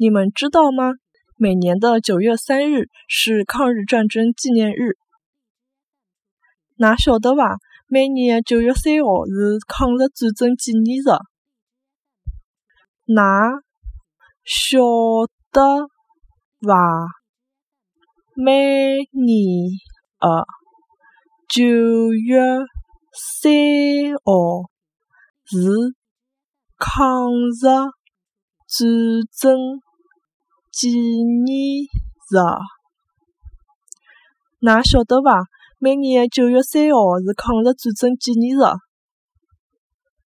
你们知道吗？每年的九月三日是抗日战争纪念日。哪晓得伐？每年的九月三号是抗日战争纪念日。哪晓得伐？每年的九月三号是抗日战争纪念日。㑚晓得伐？每年的九月三号是抗日战争纪念日。